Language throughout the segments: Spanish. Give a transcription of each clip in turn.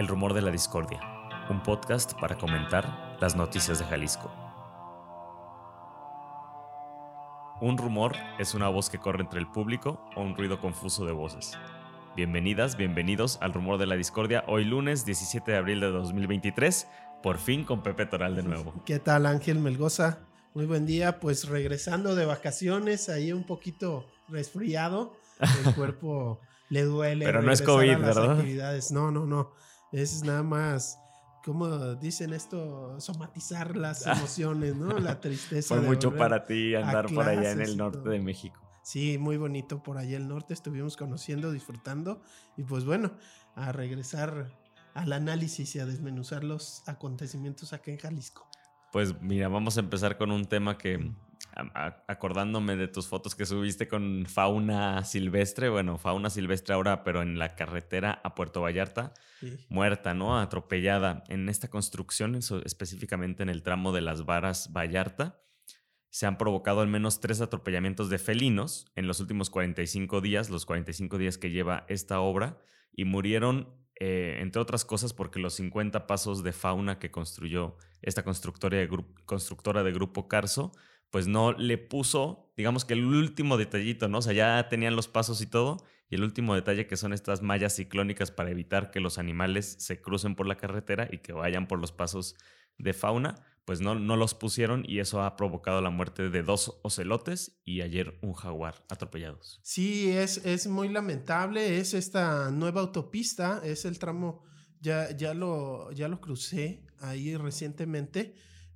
El Rumor de la Discordia, un podcast para comentar las noticias de Jalisco. Un rumor es una voz que corre entre el público o un ruido confuso de voces. Bienvenidas, bienvenidos al Rumor de la Discordia, hoy lunes 17 de abril de 2023, por fin con Pepe Toral de nuevo. ¿Qué tal Ángel Melgoza? Muy buen día, pues regresando de vacaciones, ahí un poquito resfriado, el cuerpo le duele. Pero no es COVID, ¿verdad? Actividades. No, no, no. Es nada más, como dicen esto, somatizar las emociones, ¿no? La tristeza. Fue mucho para ti andar por allá en el norte de México. Sí, muy bonito por allá el norte. Estuvimos conociendo, disfrutando. Y pues bueno, a regresar al análisis y a desmenuzar los acontecimientos acá en Jalisco. Pues mira, vamos a empezar con un tema que acordándome de tus fotos que subiste con fauna silvestre, bueno, fauna silvestre ahora, pero en la carretera a Puerto Vallarta, muerta, ¿no? Atropellada. En esta construcción, específicamente en el tramo de las varas Vallarta, se han provocado al menos tres atropellamientos de felinos en los últimos 45 días, los 45 días que lleva esta obra, y murieron, eh, entre otras cosas, porque los 50 pasos de fauna que construyó esta constructora de, constructora de Grupo Carso pues no le puso, digamos que el último detallito, ¿no? O sea, ya tenían los pasos y todo, y el último detalle que son estas mallas ciclónicas para evitar que los animales se crucen por la carretera y que vayan por los pasos de fauna, pues no, no los pusieron y eso ha provocado la muerte de dos ocelotes y ayer un jaguar atropellados. Sí, es, es muy lamentable, es esta nueva autopista, es el tramo, ya, ya, lo, ya lo crucé ahí recientemente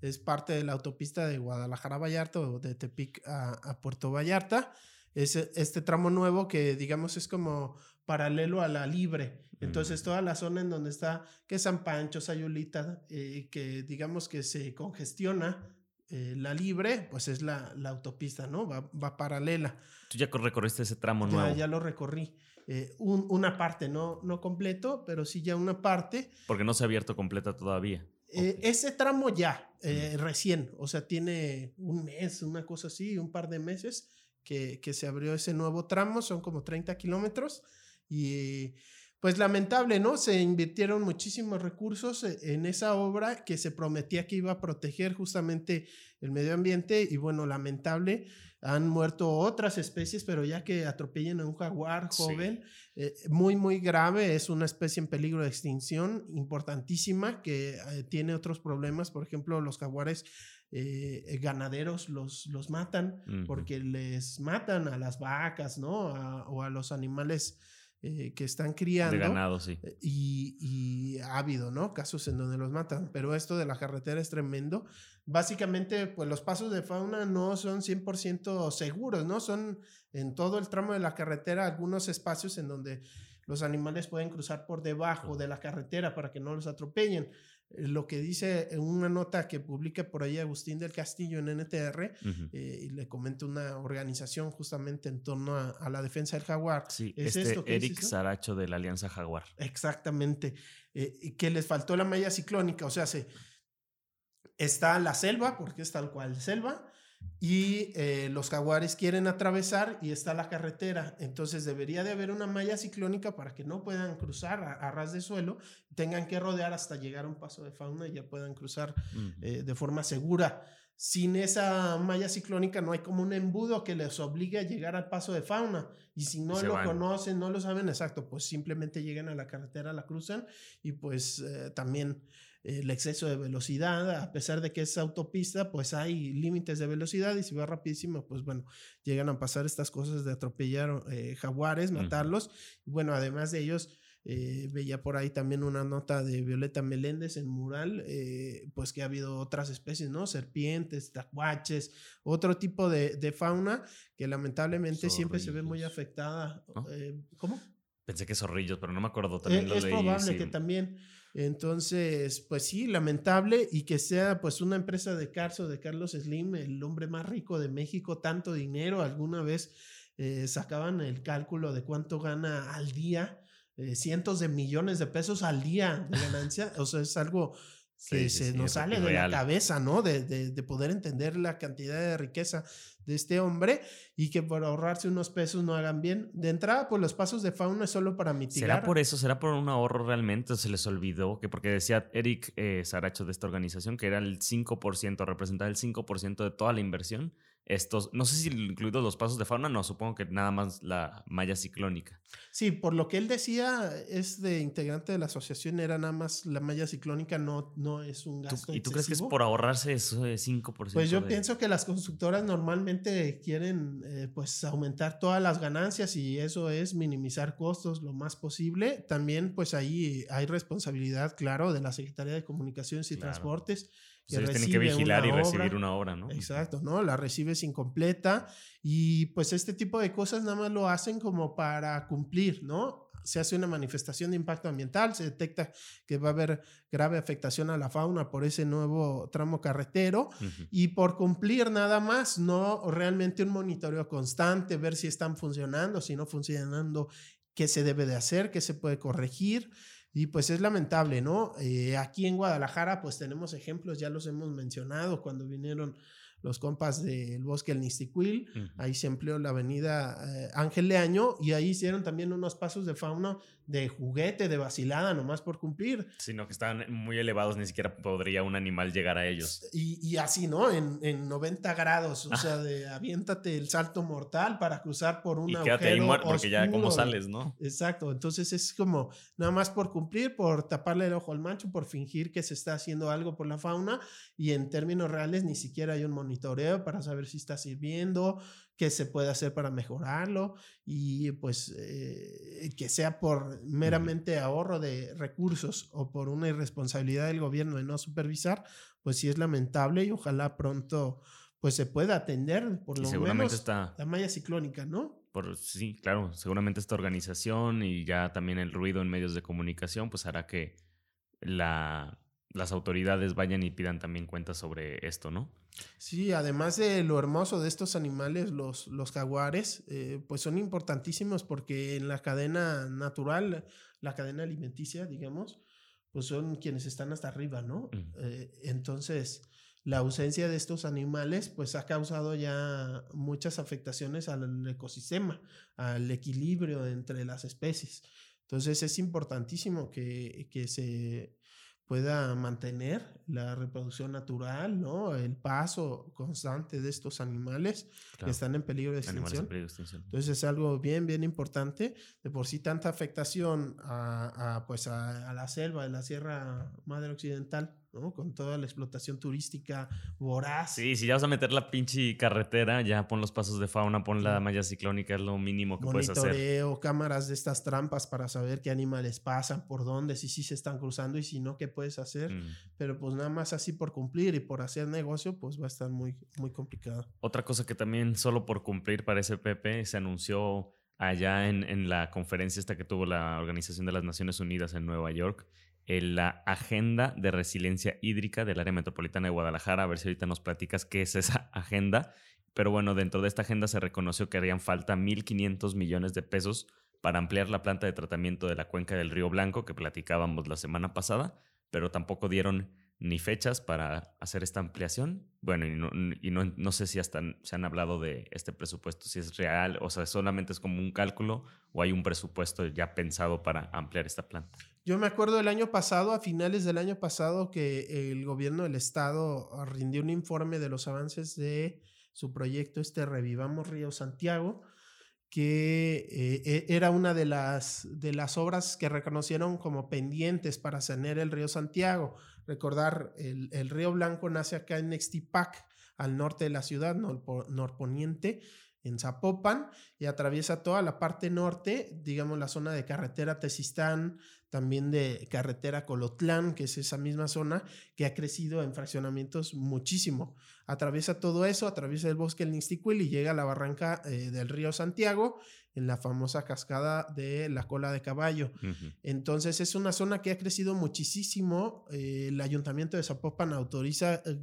es parte de la autopista de Guadalajara Vallarta o de Tepic a, Puerto Vallarta. Es este tramo nuevo que digamos es como paralelo a la libre. Entonces toda la zona en donde está, que San Pancho, Sayulita, eh, que digamos que se congestiona eh, la libre, pues es la, la autopista, ¿no? Va, va, paralela. ¿Tú ya recorriste ese tramo nuevo? Ya, ya lo recorrí. Eh, una parte, no, no completo, pero sí ya una parte. Porque no se ha abierto completa todavía. Eh, ese tramo ya, eh, recién, o sea, tiene un mes, una cosa así, un par de meses que, que se abrió ese nuevo tramo, son como 30 kilómetros y pues lamentable, ¿no? Se invirtieron muchísimos recursos e, en esa obra que se prometía que iba a proteger justamente el medio ambiente y bueno, lamentable han muerto otras especies, pero ya que atropellen a un jaguar joven, eh, muy, muy grave, es una especie en peligro de extinción importantísima que eh, tiene otros problemas, por ejemplo, los jaguares eh, ganaderos los, los matan porque les matan a las vacas, ¿no? o a los animales eh, que están criando. De ganado, sí. Eh, y, y, ha habido, ¿no? Casos en donde los matan, pero esto de la carretera es tremendo. Básicamente, pues los pasos de fauna no son 100% seguros, ¿no? Son en todo el tramo de la carretera algunos espacios en donde los animales pueden cruzar por debajo de la carretera para que no los atropellen. Eh, lo que dice en una nota que publica por ahí Agustín del Castillo en NTR, eh, y le comenta una organización justamente en torno a, la defensa del jaguar. Sí, es este esto Eric Saracho de la Alianza Jaguar. Exactamente. Eh, que les faltó la malla ciclónica, o sea, se, está la selva, porque es tal cual selva, y eh, los jaguares quieren atravesar y está la carretera. Entonces debería de haber una malla ciclónica para que no puedan cruzar a, ras de suelo, tengan que rodear hasta llegar a un paso de fauna y ya puedan cruzar eh, de forma segura. Sin esa malla ciclónica no hay como un embudo que les obligue a llegar al paso de fauna. Y si no lo conocen, no lo saben exacto, pues simplemente llegan a la carretera, la cruzan y pues eh, también el exceso de velocidad, a pesar de que es autopista, pues hay límites de velocidad y si va rapidísimo, pues bueno, llegan a pasar estas cosas de atropellar eh, jaguares, matarlos. Bueno, además de ellos, eh, veía por ahí también una nota de Violeta Meléndez en mural, eh, pues que ha habido otras especies, ¿no? Serpientes, tacuaches, otro tipo de, de fauna que lamentablemente siempre se ve muy afectada. ¿Cómo? Pensé que zorrillos, pero no me acuerdo también. es probable que también. Entonces, pues sí, lamentable y que sea pues una empresa de Carso, de Carlos Slim, el hombre más rico de México, tanto dinero, alguna vez eh, sacaban el cálculo de cuánto gana al día, eh, cientos de millones de pesos al día de ganancia, o sea, es algo que se nos sale de la cabeza, ¿no? De, de, poder entender la cantidad de riqueza de este hombre y que por ahorrarse unos pesos no hagan bien. De entrada, pues los pasos de fauna es solo para mitigar. ¿Será por eso? ¿Será por un ahorro realmente? ¿Se les olvidó? que Porque decía Eric eh, Saracho de esta organización que era el 5%, representaba el 5% de toda la inversión estos, no sé si incluidos los pasos de fauna, no, supongo que nada más la malla ciclónica. Sí, por lo que él decía, es de integrante de la asociación, era nada más la malla ciclónica, no, no es un gasto. ¿Y tú crees que es por ahorrarse eso de 5%? Pues yo pienso que las constructoras normalmente quieren eh, pues aumentar todas las ganancias y eso es minimizar costos lo más posible. También pues ahí hay responsabilidad, claro, de la Secretaría de Comunicaciones y Transportes que tienen que vigilar y recibir una obra, ¿no? Exacto, ¿no? La recibes incompleta y pues este tipo de cosas nada más lo hacen como para cumplir, ¿no? Se hace una manifestación de impacto ambiental, se detecta que va a haber grave afectación a la fauna por ese nuevo tramo carretero y por cumplir nada más, no realmente un monitoreo constante, ver si están funcionando, si no funcionando, qué se debe de hacer, qué se puede corregir. Y pues es lamentable, ¿no? Eh, aquí en Guadalajara pues tenemos ejemplos, ya los hemos mencionado cuando vinieron los compas del Bosque El Nistiquil, ahí se empleó la avenida eh, Ángel Leaño y ahí hicieron también unos pasos de fauna de juguete, de vacilada, nomás por cumplir. Sino que estaban muy elevados, ni siquiera podría un animal llegar a ellos. Y, y así, ¿no? En, en, 90 grados, o sea, de aviéntate el salto mortal para cruzar por una y quédate ahí muerto, porque ya como sales, ¿no? Exacto, entonces es como nada más por cumplir, por taparle el ojo al mancho, por fingir que se está haciendo algo por la fauna y en términos reales ni siquiera hay un monitoreo para saber si está sirviendo, qué se puede hacer para mejorarlo y pues eh, que sea por meramente ahorro de recursos o por una irresponsabilidad del gobierno de no supervisar, pues sí es lamentable y ojalá pronto pues se pueda atender por lo menos está, la malla ciclónica, ¿no? Por, sí, claro, seguramente esta organización y ya también el ruido en medios de comunicación pues hará que la, las autoridades vayan y pidan también cuentas sobre esto, ¿no? Sí, además de lo hermoso de estos animales, los, los jaguares, eh, pues son importantísimos porque en la cadena natural, la cadena alimenticia, digamos, pues son quienes están hasta arriba, ¿no? Mm. Eh, entonces, la ausencia de estos animales, pues ha causado ya muchas afectaciones al ecosistema, al equilibrio entre las especies. Entonces, es importantísimo que, que se pueda mantener la reproducción natural, ¿no? El paso constante de estos animales que están en peligro de extinción. Entonces es algo bien, bien importante. De por sí tanta afectación a, pues a, la selva de la Sierra Madre Occidental con toda la explotación turística voraz. Sí, si ya vas a meter la pinche carretera, ya pon los pasos de fauna, pon la malla ciclónica, es lo mínimo que puedes hacer. Monitoreo, cámaras de estas trampas para saber qué animales pasan, por dónde, si sí se están cruzando y si no, qué puedes hacer. Mm. Pero pues nada más así por cumplir y por hacer negocio, pues va a estar muy, muy complicado. Otra cosa que también solo por cumplir parece Pepe, se anunció allá en, en la conferencia esta que tuvo la Organización de las Naciones Unidas en Nueva York, en la agenda de resiliencia hídrica del área metropolitana de Guadalajara. A ver si ahorita nos platicas qué es esa agenda. Pero bueno, dentro de esta agenda se reconoció que harían falta 1.500 millones de pesos para ampliar la planta de tratamiento de la cuenca del Río Blanco que platicábamos la semana pasada, pero tampoco dieron ni fechas para hacer esta ampliación. Bueno, y no, no, sé si hasta se han hablado de este presupuesto, si es real, o sea, solamente es como un cálculo o hay un presupuesto ya pensado para ampliar esta planta. Yo me acuerdo del año pasado, a finales del año pasado, que el gobierno del estado rindió un informe de los avances de su proyecto, este Revivamos Río Santiago, que eh, e, era una de las, de las obras que reconocieron como pendientes para sanear el río Santiago. Recordar, el, el río Blanco nace acá en Nextipac, al norte de la ciudad, norponiente, en Zapopan, y atraviesa toda la parte norte, digamos la zona de carretera Tesistán, también de carretera Colotlán, que es esa misma zona que ha crecido en fraccionamientos muchísimo. Atraviesa todo eso, atraviesa el bosque El Nixtiquil y llega a la barranca eh, del río Santiago, en la famosa cascada de la cola de caballo. Entonces es una zona que ha crecido muchísimo. Eh, el ayuntamiento de Zapopan autoriza eh,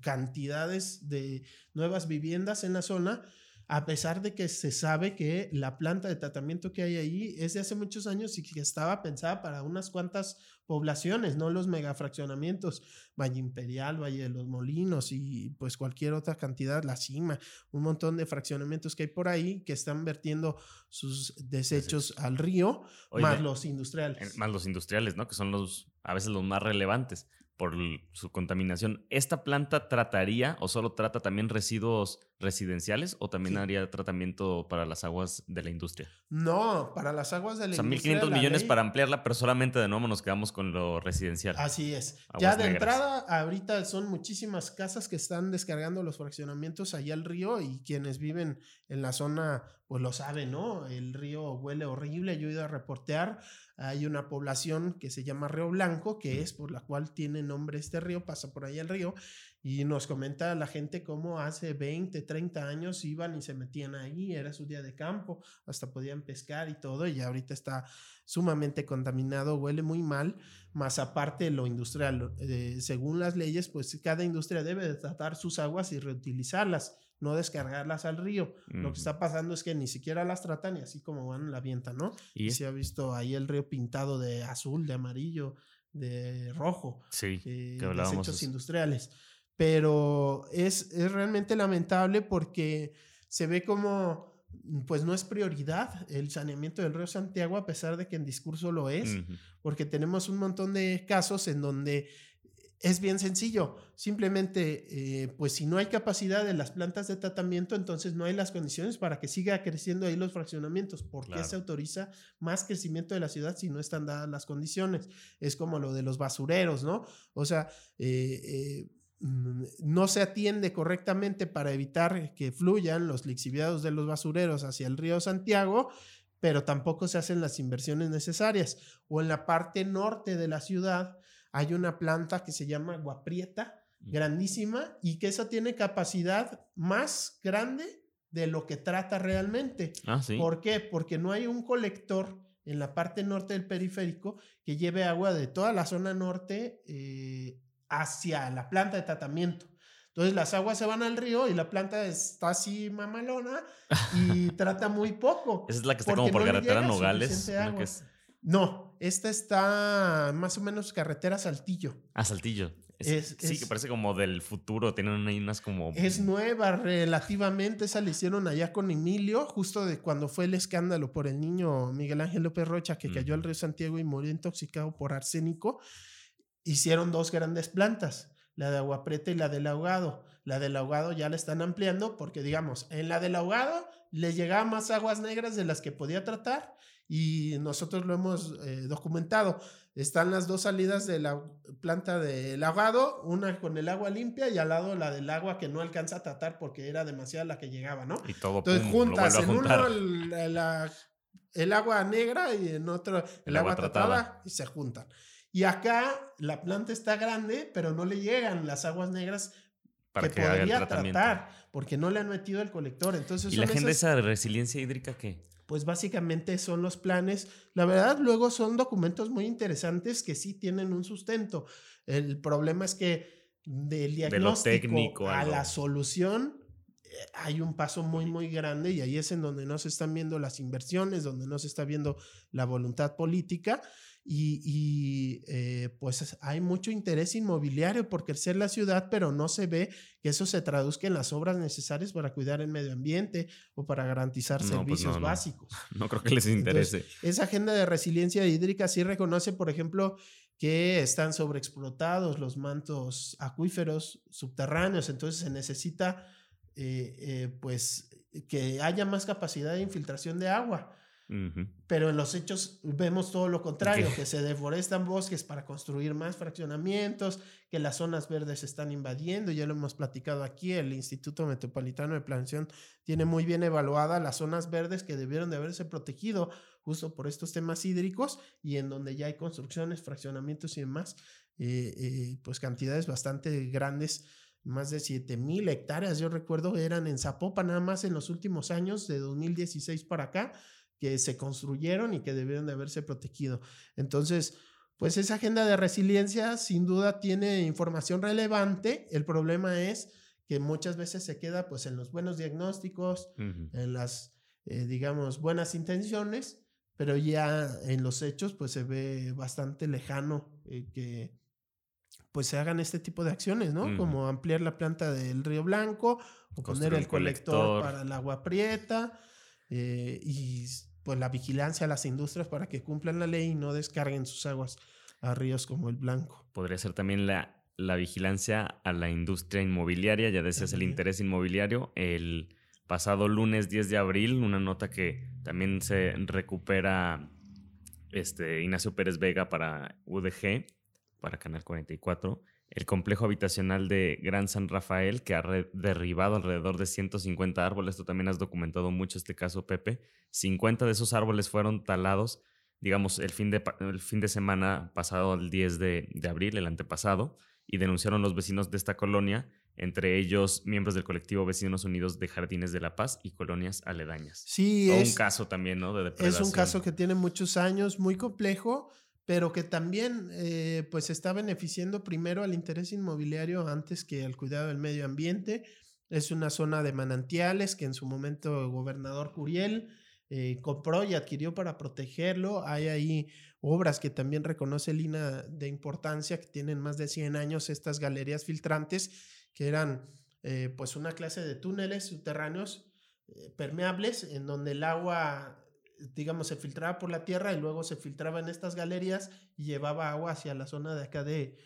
cantidades de nuevas viviendas en la zona a pesar de que se sabe que la planta de tratamiento que hay ahí es de hace muchos años y que estaba pensada para unas cuantas poblaciones, no los megafraccionamientos, Valle Imperial, Valle de los Molinos y pues cualquier otra cantidad, La Cima, un montón de fraccionamientos que hay por ahí que están vertiendo sus desechos al río, más los industriales. Más los industriales, ¿no? Que son los a veces los más relevantes por su contaminación. ¿Esta planta trataría o solo trata también residuos residenciales o también haría tratamiento para las aguas de la industria? No, para las aguas de la industria. O sea, 1.500 millones para ampliarla, pero solamente de nuevo nos quedamos con lo residencial. Así es. ya de entrada, ahorita son muchísimas casas que están descargando los fraccionamientos allá al río y quienes viven en la zona, pues lo saben, ¿no? El río huele horrible. Yo he ido a reportear hay una población que se llama Río Blanco, que es por la cual tiene nombre este río, pasa por ahí el río, y nos comenta la gente cómo hace 20, 30 años iban y se metían ahí, era su día de campo, hasta podían pescar y todo, y ahorita está sumamente contaminado, huele muy mal, más aparte lo industrial. Eh, según las leyes, pues cada industria debe de tratar sus aguas y reutilizarlas no descargarlas al río. Lo que está pasando es que ni siquiera las tratan y así como van la vienta, ¿no? Y, se ha visto ahí el río pintado de azul, de amarillo, de rojo. Sí, eh, desechos industriales. Pero es, es realmente lamentable porque se ve como pues no es prioridad el saneamiento del río Santiago, a pesar de que en discurso lo es, porque tenemos un montón de casos en donde es bien sencillo. Simplemente, eh, pues si no hay capacidad de las plantas de tratamiento, entonces no hay las condiciones para que siga creciendo ahí los fraccionamientos. ¿Por qué se autoriza más crecimiento de la ciudad si no están dadas las condiciones? Es como lo de los basureros, ¿no? O sea, eh, eh, no se atiende correctamente para evitar que fluyan los lixiviados de los basureros hacia el río Santiago pero tampoco se hacen las inversiones necesarias. O en la parte norte de la ciudad, hay una planta que se llama guaprieta, grandísima, y que esa tiene capacidad más grande de lo que trata realmente. Ah, ¿sí? ¿Por qué? Porque no hay un colector en la parte norte del periférico que lleve agua de toda la zona norte eh, hacia la planta de tratamiento. Entonces las aguas se van al río y la planta está así mamalona y trata muy poco. Esa es la que está como por carretera Nogales. No, esta está más o menos carretera Saltillo. Ah, Saltillo. sí, que parece como del futuro, tienen unas como... Es nueva relativamente, esa la hicieron allá con Emilio, justo de cuando fue el escándalo por el niño Miguel Ángel López Rocha que cayó al río Santiago y murió intoxicado por arsénico. Hicieron dos grandes plantas, la de agua preta y la del ahogado. La del ahogado ya la están ampliando porque, digamos, en la del ahogado le llegaba más aguas negras de las que podía tratar y nosotros lo hemos eh, documentado. Están las dos salidas de la planta de lavado, una con el agua limpia y al lado la del agua que no alcanza a tratar porque era demasiada la que llegaba, ¿no? Y todo Entonces juntas en uno el, agua negra y en otro el, agua, tratada. y se juntan. Y acá la planta está grande, pero no le llegan las aguas negras Para que, podría tratar porque no le han metido el colector. Entonces, ¿Y la gente esa resiliencia hídrica qué? Pues básicamente son los planes. La verdad, luego son documentos muy interesantes que sí tienen un sustento. El problema es que del diagnóstico a la solución hay un paso muy, muy grande y ahí es en donde no se están viendo las inversiones, donde no se está viendo la voluntad política y, eh, pues hay mucho interés inmobiliario por crecer la ciudad, pero no se ve que eso se traduzca en las obras necesarias para cuidar el medio ambiente o para garantizar pues servicios básicos. No. creo que les interese. esa agenda de resiliencia hídrica sí reconoce, por ejemplo, que están sobreexplotados los mantos acuíferos subterráneos, entonces se necesita eh, eh, pues que haya más capacidad de infiltración de agua. Pero en los hechos vemos todo lo contrario, que se deforestan bosques para construir más fraccionamientos, que las zonas verdes se están invadiendo, ya lo hemos platicado aquí, el Instituto Metropolitano de Planeación tiene muy bien evaluadas las zonas verdes que debieron de haberse protegido justo por estos temas hídricos y en donde ya hay construcciones, fraccionamientos y demás, eh, eh, pues cantidades bastante grandes más de 7 mil hectáreas, yo recuerdo, eran en Zapopan nada más en los últimos años, de 2016 para acá, que se construyeron y que debieron de haberse protegido. Entonces, pues esa agenda de resiliencia sin duda tiene información relevante. El problema es que muchas veces se queda pues en los buenos diagnósticos, en las, eh, digamos, buenas intenciones, pero ya en los hechos pues se ve bastante lejano eh, que pues se hagan este tipo de acciones, ¿no? Como ampliar la planta del Río Blanco o poner el colector, para el agua prieta eh, y pues la vigilancia a las industrias para que cumplan la ley y no descarguen sus aguas a ríos como el Blanco. Podría ser también la, la vigilancia a la industria inmobiliaria, ya decías el interés inmobiliario. El pasado lunes 10 de abril, una nota que también se recupera este, Ignacio Pérez Vega para UDG para Canal 44, el complejo habitacional de Gran San Rafael, que ha derribado alrededor de 150 árboles. Tú también has documentado mucho este caso, Pepe. 50 de esos árboles fueron talados, digamos, el fin de, el fin de semana pasado, el 10 de, abril, el antepasado, y denunciaron los vecinos de esta colonia, entre ellos miembros del colectivo Vecinos Unidos de Jardines de la Paz y colonias aledañas. Sí, es un caso también, ¿no? De depredación. Es un caso que tiene muchos años, muy complejo pero que también eh, pues está beneficiando primero al interés inmobiliario antes que al cuidado del medio ambiente. Es una zona de manantiales que en su momento el gobernador Curiel eh, compró y adquirió para protegerlo. Hay ahí obras que también reconoce Lina de importancia, que tienen más de 100 años, estas galerías filtrantes, que eran eh, pues una clase de túneles subterráneos permeables en donde el agua digamos, se filtraba por la tierra y luego se filtraba en estas galerías y llevaba agua hacia la zona de acá de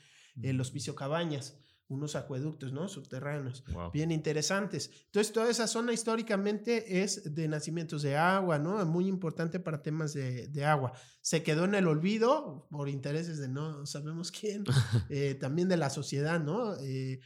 el Hospicio Cabañas, unos acueductos, ¿no? Subterráneos, bien interesantes. Entonces, toda esa zona históricamente es de nacimientos de agua, ¿no? Muy importante para temas de, de agua. Se quedó en el olvido por intereses de no sabemos quién, eh, también de la sociedad, ¿no? Eh,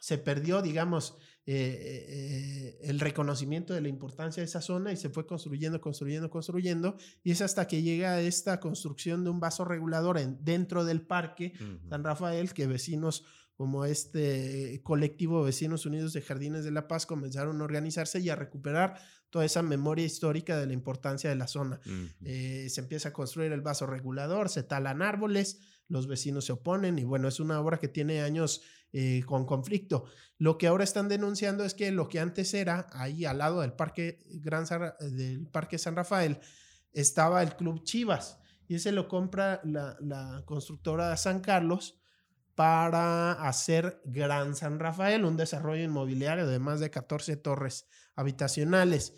se perdió, digamos, eh, eh, el reconocimiento de la importancia de esa zona y se fue construyendo, construyendo, construyendo. Y es hasta que llega esta construcción de un vaso regulador en, dentro del parque San Rafael que vecinos como este colectivo Vecinos Unidos de Jardines de la Paz comenzaron a organizarse y a recuperar toda esa memoria histórica de la importancia de la zona. Eh, se empieza a construir el vaso regulador, se talan árboles, los vecinos se oponen y bueno, es una obra que tiene años eh, con conflicto. Lo que ahora están denunciando es que lo que antes era, ahí al lado del Parque, Gran del parque San Rafael, estaba el Club Chivas y ese lo compra la, la constructora San Carlos para hacer Gran San Rafael, un desarrollo inmobiliario de más de 14 torres habitacionales.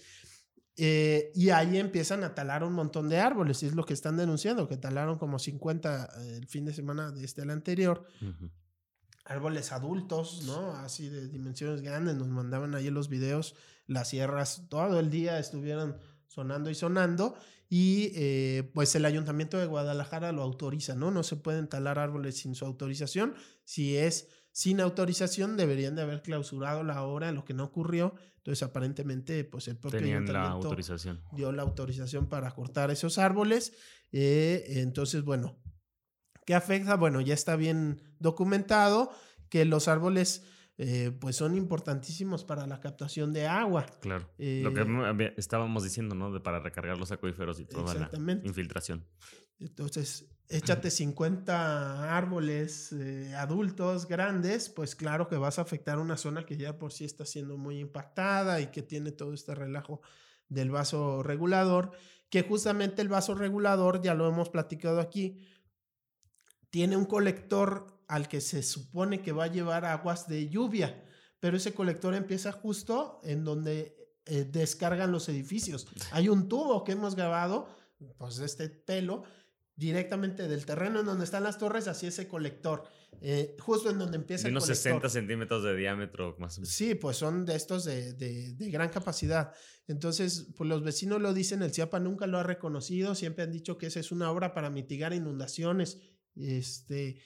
Eh, y ahí empiezan a talar un montón de árboles, es lo que están denunciando, que talaron como 50 eh, el fin de semana de este al anterior árboles adultos, ¿no? Así de dimensiones grandes, nos mandaban ahí los videos, las sierras todo el día estuvieron sonando y sonando y eh, pues el ayuntamiento de Guadalajara lo autoriza, ¿no? No se pueden talar árboles sin su autorización. Si es sin autorización, deberían de haber clausurado la obra, lo que no ocurrió. Entonces, aparentemente, pues el propio ayuntamiento la autorización. dio la autorización para cortar esos árboles. Eh, entonces, bueno, ¿Qué afecta? Bueno, ya está bien documentado que los árboles eh, pues son importantísimos para la captación de agua. Claro. Lo que eh, estábamos diciendo, ¿no? De para recargar los acuíferos y toda la infiltración. Entonces, échate 50 árboles eh, adultos grandes, pues claro que vas a afectar una zona que ya por sí está siendo muy impactada y que tiene todo este relajo del vaso regulador, que justamente el vaso regulador, ya lo hemos platicado aquí, tiene un colector al que se supone que va a llevar aguas de lluvia, pero ese colector empieza justo en donde eh, descargan los edificios. Hay un tubo que hemos grabado, pues este pelo, directamente del terreno en donde están las torres hacia ese colector. Eh, justo en donde empieza el colector. unos 60 centímetros de diámetro más o menos. Sí, pues son de estos de, de, de, gran capacidad. Entonces, pues los vecinos lo dicen, el CIAPA nunca lo ha reconocido, siempre han dicho que esa es una obra para mitigar inundaciones este,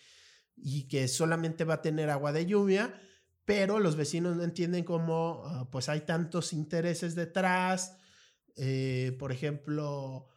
y que solamente va a tener agua de lluvia, pero los vecinos no entienden cómo ah, pues hay tantos intereses detrás, eh, por ejemplo,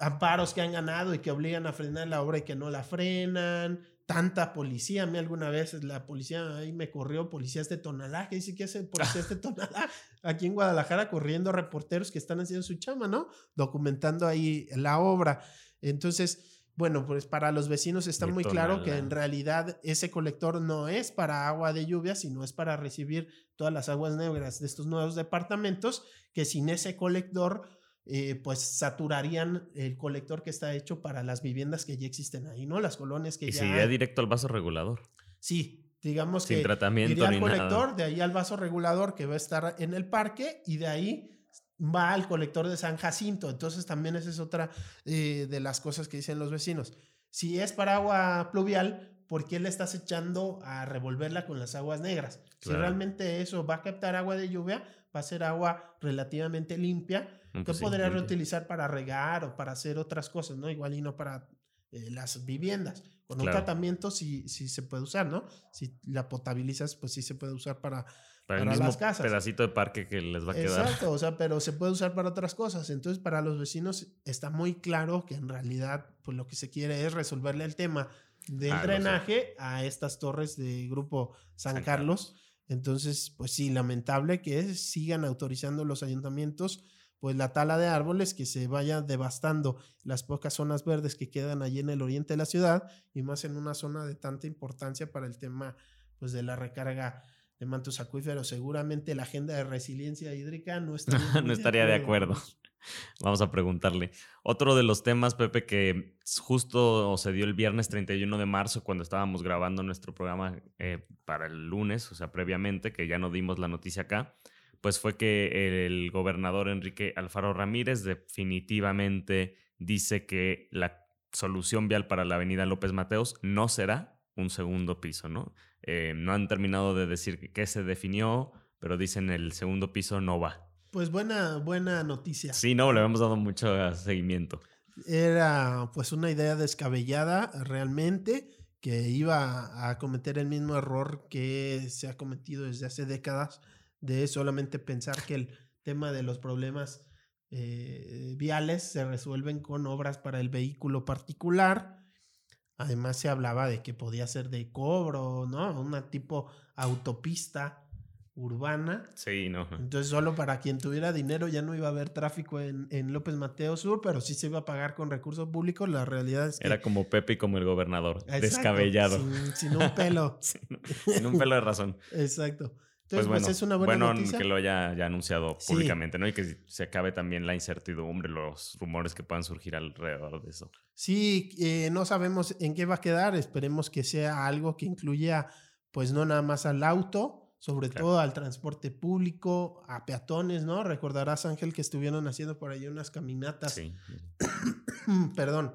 amparos que han ganado y que obligan a frenar la obra y que no la frenan, tanta policía. A mí alguna vez la policía ahí me corrió, policías de Tonalá, que dice que hace policías de Tonalá, aquí en Guadalajara corriendo reporteros que están haciendo su chama, ¿no? Documentando ahí la obra. Entonces, Bueno, pues para los vecinos está muy claro que en realidad ese colector no es para agua de lluvia, sino es para recibir todas las aguas negras de estos nuevos departamentos, que sin ese colector, eh, pues saturarían el colector que está hecho para las viviendas que ya existen ahí, ¿no? Las colonias que y ya... Y iría directo al vaso regulador. Sí, digamos Sin que tratamiento iría al colector, nada. de ahí al vaso regulador que va a estar en el parque y de ahí va al colector de San Jacinto. Entonces también esa es otra eh, de las cosas que dicen los vecinos. Si es para agua pluvial, ¿por qué le estás echando a revolverla con las aguas negras? Si realmente eso va a captar agua de lluvia, va a ser agua relativamente limpia que sí, podría limpia. reutilizar para regar o para hacer otras cosas, ¿no? Igual y no para eh, las viviendas. Con un tratamiento sí, sí se puede usar, ¿no? Si la potabilizas, pues sí se puede usar para... Para el para mismo las casas. pedacito de parque que les va a quedar. Exacto, o sea, pero se puede usar para otras cosas. Entonces, para los vecinos está muy claro que en realidad, pues lo que se quiere es resolverle el tema del Ah, lo sé. drenaje a estas torres de Grupo San, San Carlos. Entonces, pues sí, lamentable que sigan autorizando los ayuntamientos pues la tala de árboles que se vaya devastando las pocas zonas verdes que quedan allí en el oriente de la ciudad y más en una zona de tanta importancia para el tema pues de la recarga de mantos acuíferos. Seguramente la agenda de resiliencia hídrica no estaría, no estaría de acuerdo. Vamos a preguntarle. Otro de los temas, Pepe, que justo se dio el viernes 31 de marzo cuando estábamos grabando nuestro programa eh, para el lunes, o sea, previamente, que ya no dimos la noticia acá, pues fue que el gobernador Enrique Alfaro Ramírez definitivamente dice que la solución vial para la avenida López Mateos no será un segundo piso, ¿no? Eh, no han terminado de decir qué se definió, pero dicen el segundo piso no va. Pues buena, buena noticia. Sí, no, le hemos dado mucho seguimiento. Era pues una idea descabellada realmente que iba a cometer el mismo error que se ha cometido desde hace décadas de solamente pensar que el tema de los problemas eh, viales se resuelven con obras para el vehículo particular. Además se hablaba de que podía ser de cobro, ¿no? Una tipo autopista urbana. Sí, no. Entonces solo para quien tuviera dinero ya no iba a haber tráfico en, en López Mateo Sur, pero sí se iba a pagar con recursos públicos. La realidad es que... Era como Pepe y como el gobernador. Exacto, descabellado. Sin, sin un pelo. sin, sin un pelo de razón. Exacto. Pues Entonces, bueno, pues es una buena bueno noticia. que lo haya ya anunciado Sí. públicamente, ¿no? Y que se acabe también la incertidumbre, los rumores que puedan surgir alrededor de eso. Sí, eh, no sabemos en qué va a quedar. Esperemos que sea algo que incluya, pues no nada más al auto, sobre Claro. todo al transporte público, a peatones, ¿no? Recordarás, Ángel, que estuvieron haciendo por ahí unas caminatas. Sí. Perdón.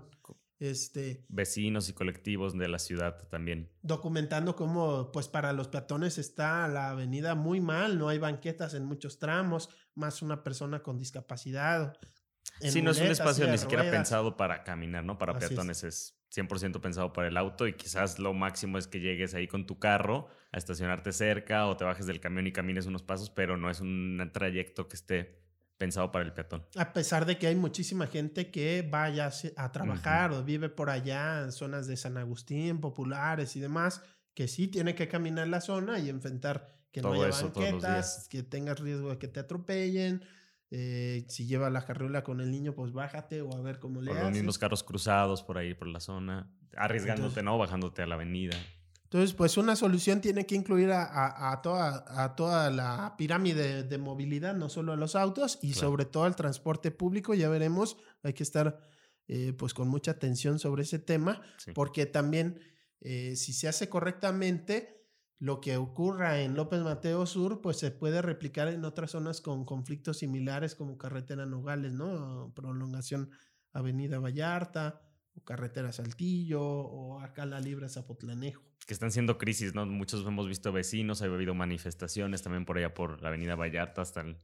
Este, Vecinos y colectivos de la ciudad también. documentando cómo, pues para los peatones está la avenida muy mal, no hay banquetas en muchos tramos, más una persona con discapacidad. sí, no es un espacio ni siquiera ruedas. pensado para caminar, ¿no? Para Así es. peatones es 100% pensado para el auto y quizás lo máximo es que llegues ahí con tu carro a estacionarte cerca o te bajes del camión y camines unos pasos, pero no es un trayecto que esté pensado para el peatón. A pesar de que hay muchísima gente que vaya a trabajar o vive por allá en zonas de San Agustín, populares y demás, que sí tiene que caminar la zona y enfrentar que no haya eso banquetas, que tengas riesgo de que te atropellen. eh, si lleva la carriola con el niño, pues bájate o a ver cómo le Por haces. los mismos carros cruzados por ahí, por la zona, arriesgándote, Entonces- ¿no? Bajándote a la avenida. Entonces, pues una solución tiene que incluir a, a- a toda, a toda la pirámide de movilidad, no solo a los autos y Claro. sobre todo al transporte público. Ya veremos, hay que estar eh, pues con mucha atención sobre ese tema, Sí. porque también eh, si se hace correctamente, lo que ocurra en López Mateo Sur, pues se puede replicar en otras zonas con conflictos similares como carretera Nogales, ¿no? Prolongación Avenida Vallarta, o carretera Saltillo, o acá la Libra Zapotlanejo. que están siendo crisis, ¿no? Muchos hemos visto vecinos, ha habido manifestaciones también por allá por la avenida Vallarta hasta el-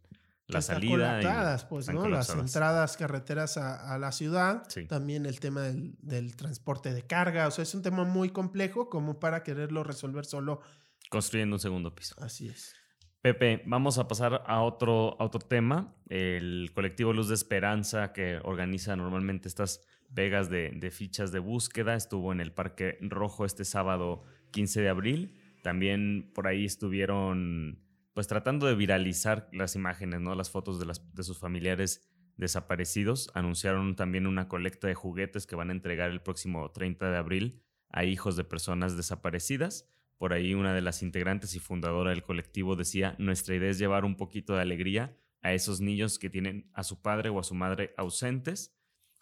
la están salida. y pues, ¿no? Las entradas carreteras a, a la ciudad, Sí. también el tema del, del transporte de carga, o sea, es un tema muy complejo como para quererlo resolver solo. Construyendo un segundo piso. Así es. Pepe, vamos a pasar a otro, a otro tema. El colectivo Luz de Esperanza, que organiza normalmente estas vegas de, fichas de búsqueda, estuvo en el Parque Rojo este sábado 15 de abril. También por ahí estuvieron, pues tratando de viralizar las imágenes, ¿no? Las fotos de, las, de sus familiares desaparecidos anunciaron también una colecta de juguetes que van a entregar el próximo 30 de abril a hijos de personas desaparecidas. Por ahí una de las integrantes y fundadora del colectivo decía, nuestra idea es llevar un poquito de alegría a esos niños que tienen a su padre o a su madre ausentes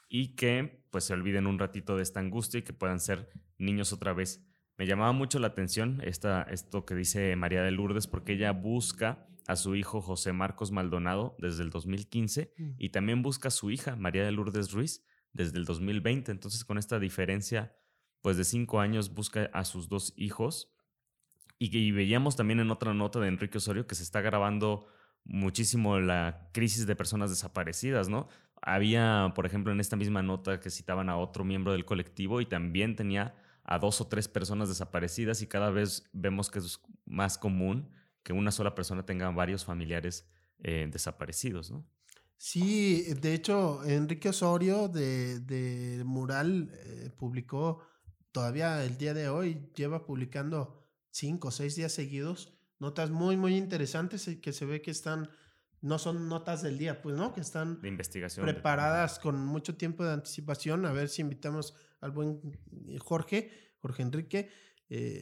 y que pues se olviden un ratito de esta angustia y que puedan ser niños otra vez. Me llamaba mucho la atención esta, esto que dice María de Lourdes porque ella busca a su hijo José Marcos Maldonado desde el 2015 mm. y también busca a su hija María de Lourdes Ruiz desde el 2020. Entonces con esta diferencia pues de cinco años busca a sus dos hijos y, y veíamos también en otra nota de Enrique Osorio que se está grabando muchísimo la crisis de personas desaparecidas, ¿no? Había, por ejemplo, en esta misma nota que citaban a otro miembro del colectivo y también tenía a dos o tres personas desaparecidas y cada vez vemos que es más común que una sola persona tenga varios familiares eh, desaparecidos, ¿no? Sí, de hecho, Enrique Osorio de, Mural eh, publicó, todavía el día de hoy, lleva publicando cinco o seis días seguidos, notas muy, muy interesantes eh, que se ve que están, no son notas del día, pues, ¿no? Que están de investigación, preparadas con mucho tiempo de anticipación. A ver si invitamos al buen Jorge, Jorge Enrique,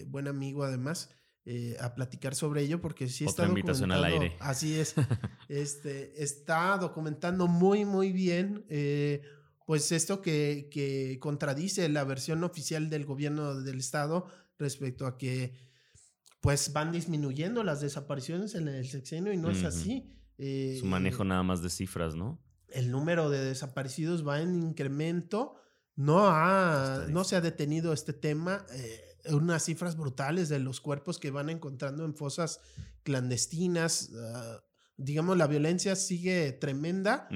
buen amigo además. Eh, a platicar sobre ello porque sí está invitación al aire. Así es. este, está documentando muy, muy bien. Eh, pues esto que, que, contradice la versión oficial del gobierno del estado respecto a que pues van disminuyendo las desapariciones en el sexenio y no es así. Su manejo eh, nada más de cifras, ¿no? El número de desaparecidos va en incremento. No, ha, no se ha detenido este tema unas cifras brutales de los cuerpos que van encontrando en fosas clandestinas. Ah, digamos, la violencia sigue tremenda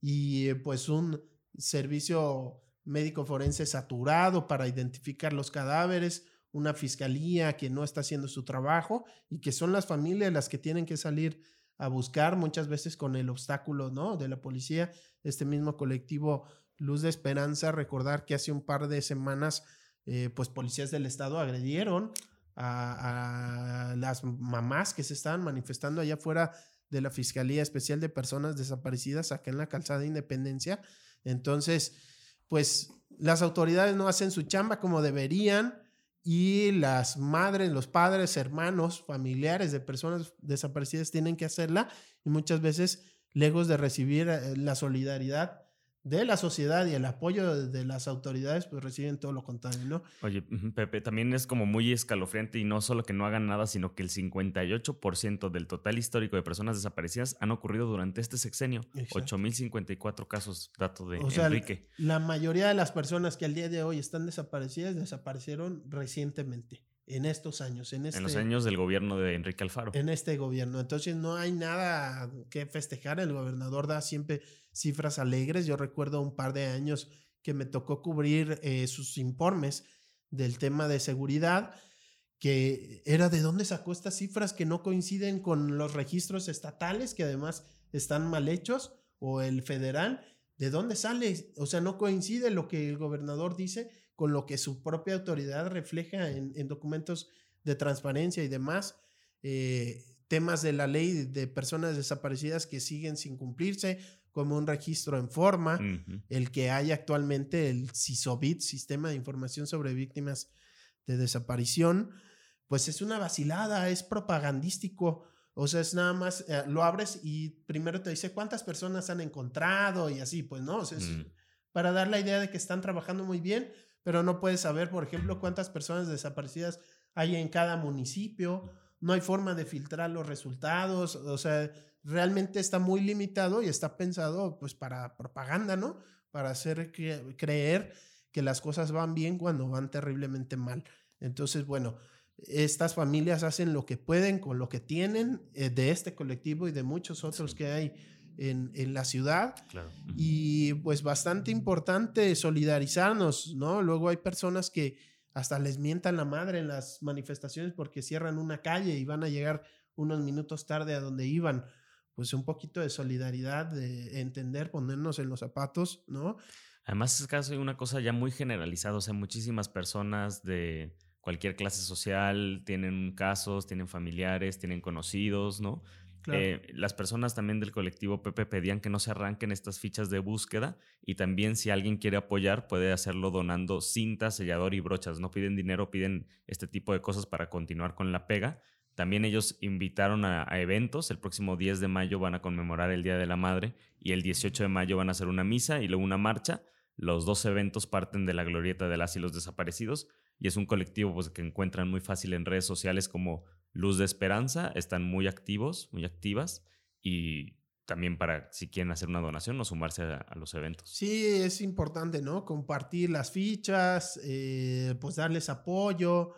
y pues un servicio médico forense saturado para identificar los cadáveres, una fiscalía que no está haciendo su trabajo y que son las familias las que tienen que salir a buscar muchas veces con el obstáculo, ¿no? De la policía, este mismo colectivo Luz de Esperanza, recordar que hace un par de semanas eh, pues policías del estado agredieron a, las mamás que se estaban manifestando allá afuera de la Fiscalía Especial de Personas Desaparecidas acá en la calzada de Independencia. Entonces, pues las autoridades no hacen su chamba como deberían y las madres, los padres, hermanos, familiares de personas desaparecidas tienen que hacerla y muchas veces, lejos de recibir eh, la solidaridad de la sociedad y el apoyo de, las autoridades, pues reciben todo lo contrario, ¿no? Oye, Pepe, también es como muy escalofriante y no solo que no hagan nada, sino que el 58% del total histórico de personas desaparecidas han ocurrido durante este sexenio. 8.054 casos, dato de o sea, Enrique. La mayoría de las personas que al día de hoy están desaparecidas desaparecieron recientemente en estos años. En, este, en los años del gobierno de Enrique Alfaro. En este gobierno. Entonces no hay nada que festejar. El gobernador da siempre cifras alegres. Yo recuerdo un par de años que me tocó cubrir eh, sus informes del tema de seguridad, que era de dónde sacó estas cifras que no coinciden con los registros estatales, que además están mal hechos, o el federal. ¿De dónde sale? O sea, no coincide lo que el gobernador dice con lo que su propia autoridad refleja en, documentos de transparencia y demás. Eh, temas de la ley de personas desaparecidas que siguen sin cumplirse, como un registro en forma, el que hay actualmente el CISOBIT, Sistema de Información sobre Víctimas de Desaparición, pues es una vacilada, es propagandístico. O sea, es nada más, eh, lo abres y primero te dice cuántas personas han encontrado y así, pues no, es mm. para dar la idea de que están trabajando muy bien, pero no puedes saber, por ejemplo, cuántas personas desaparecidas hay en cada municipio, no hay forma de filtrar los resultados, o sea, realmente está muy limitado y está pensado pues para propaganda, ¿no? Para hacer creer que las cosas van bien cuando van terriblemente mal. Entonces, bueno, estas familias hacen lo que pueden con lo que tienen eh, de este colectivo y de muchos otros que hay en, la ciudad. Y pues bastante importante solidarizarnos, ¿no? Luego hay personas que hasta les mientan la madre en las manifestaciones porque cierran una calle y van a llegar unos minutos tarde a donde iban. Pues un poquito de solidaridad, de entender, ponernos en los zapatos, ¿no? Además, es caso una cosa ya muy generalizada, o sea, muchísimas personas de cualquier clase social tienen casos, tienen familiares, tienen conocidos, ¿no? Eh, las personas también del colectivo Pepe pedían que no se arranquen estas fichas de búsqueda y también si alguien quiere apoyar puede hacerlo donando cinta, sellador y brochas. No piden dinero, piden este tipo de cosas para continuar con la pega. También ellos invitaron a, eventos. El próximo 10 de mayo van a conmemorar el Día de la Madre y el 18 de mayo van a hacer una misa y luego una marcha. Los dos eventos parten de la glorieta de las y los desaparecidos y es un colectivo pues, que encuentran muy fácil en redes sociales como Luz de Esperanza, están muy activos, muy activas y también para si quieren hacer una donación o sumarse a, los eventos. Sí, es importante, ¿no? Compartir las fichas, eh, pues darles apoyo,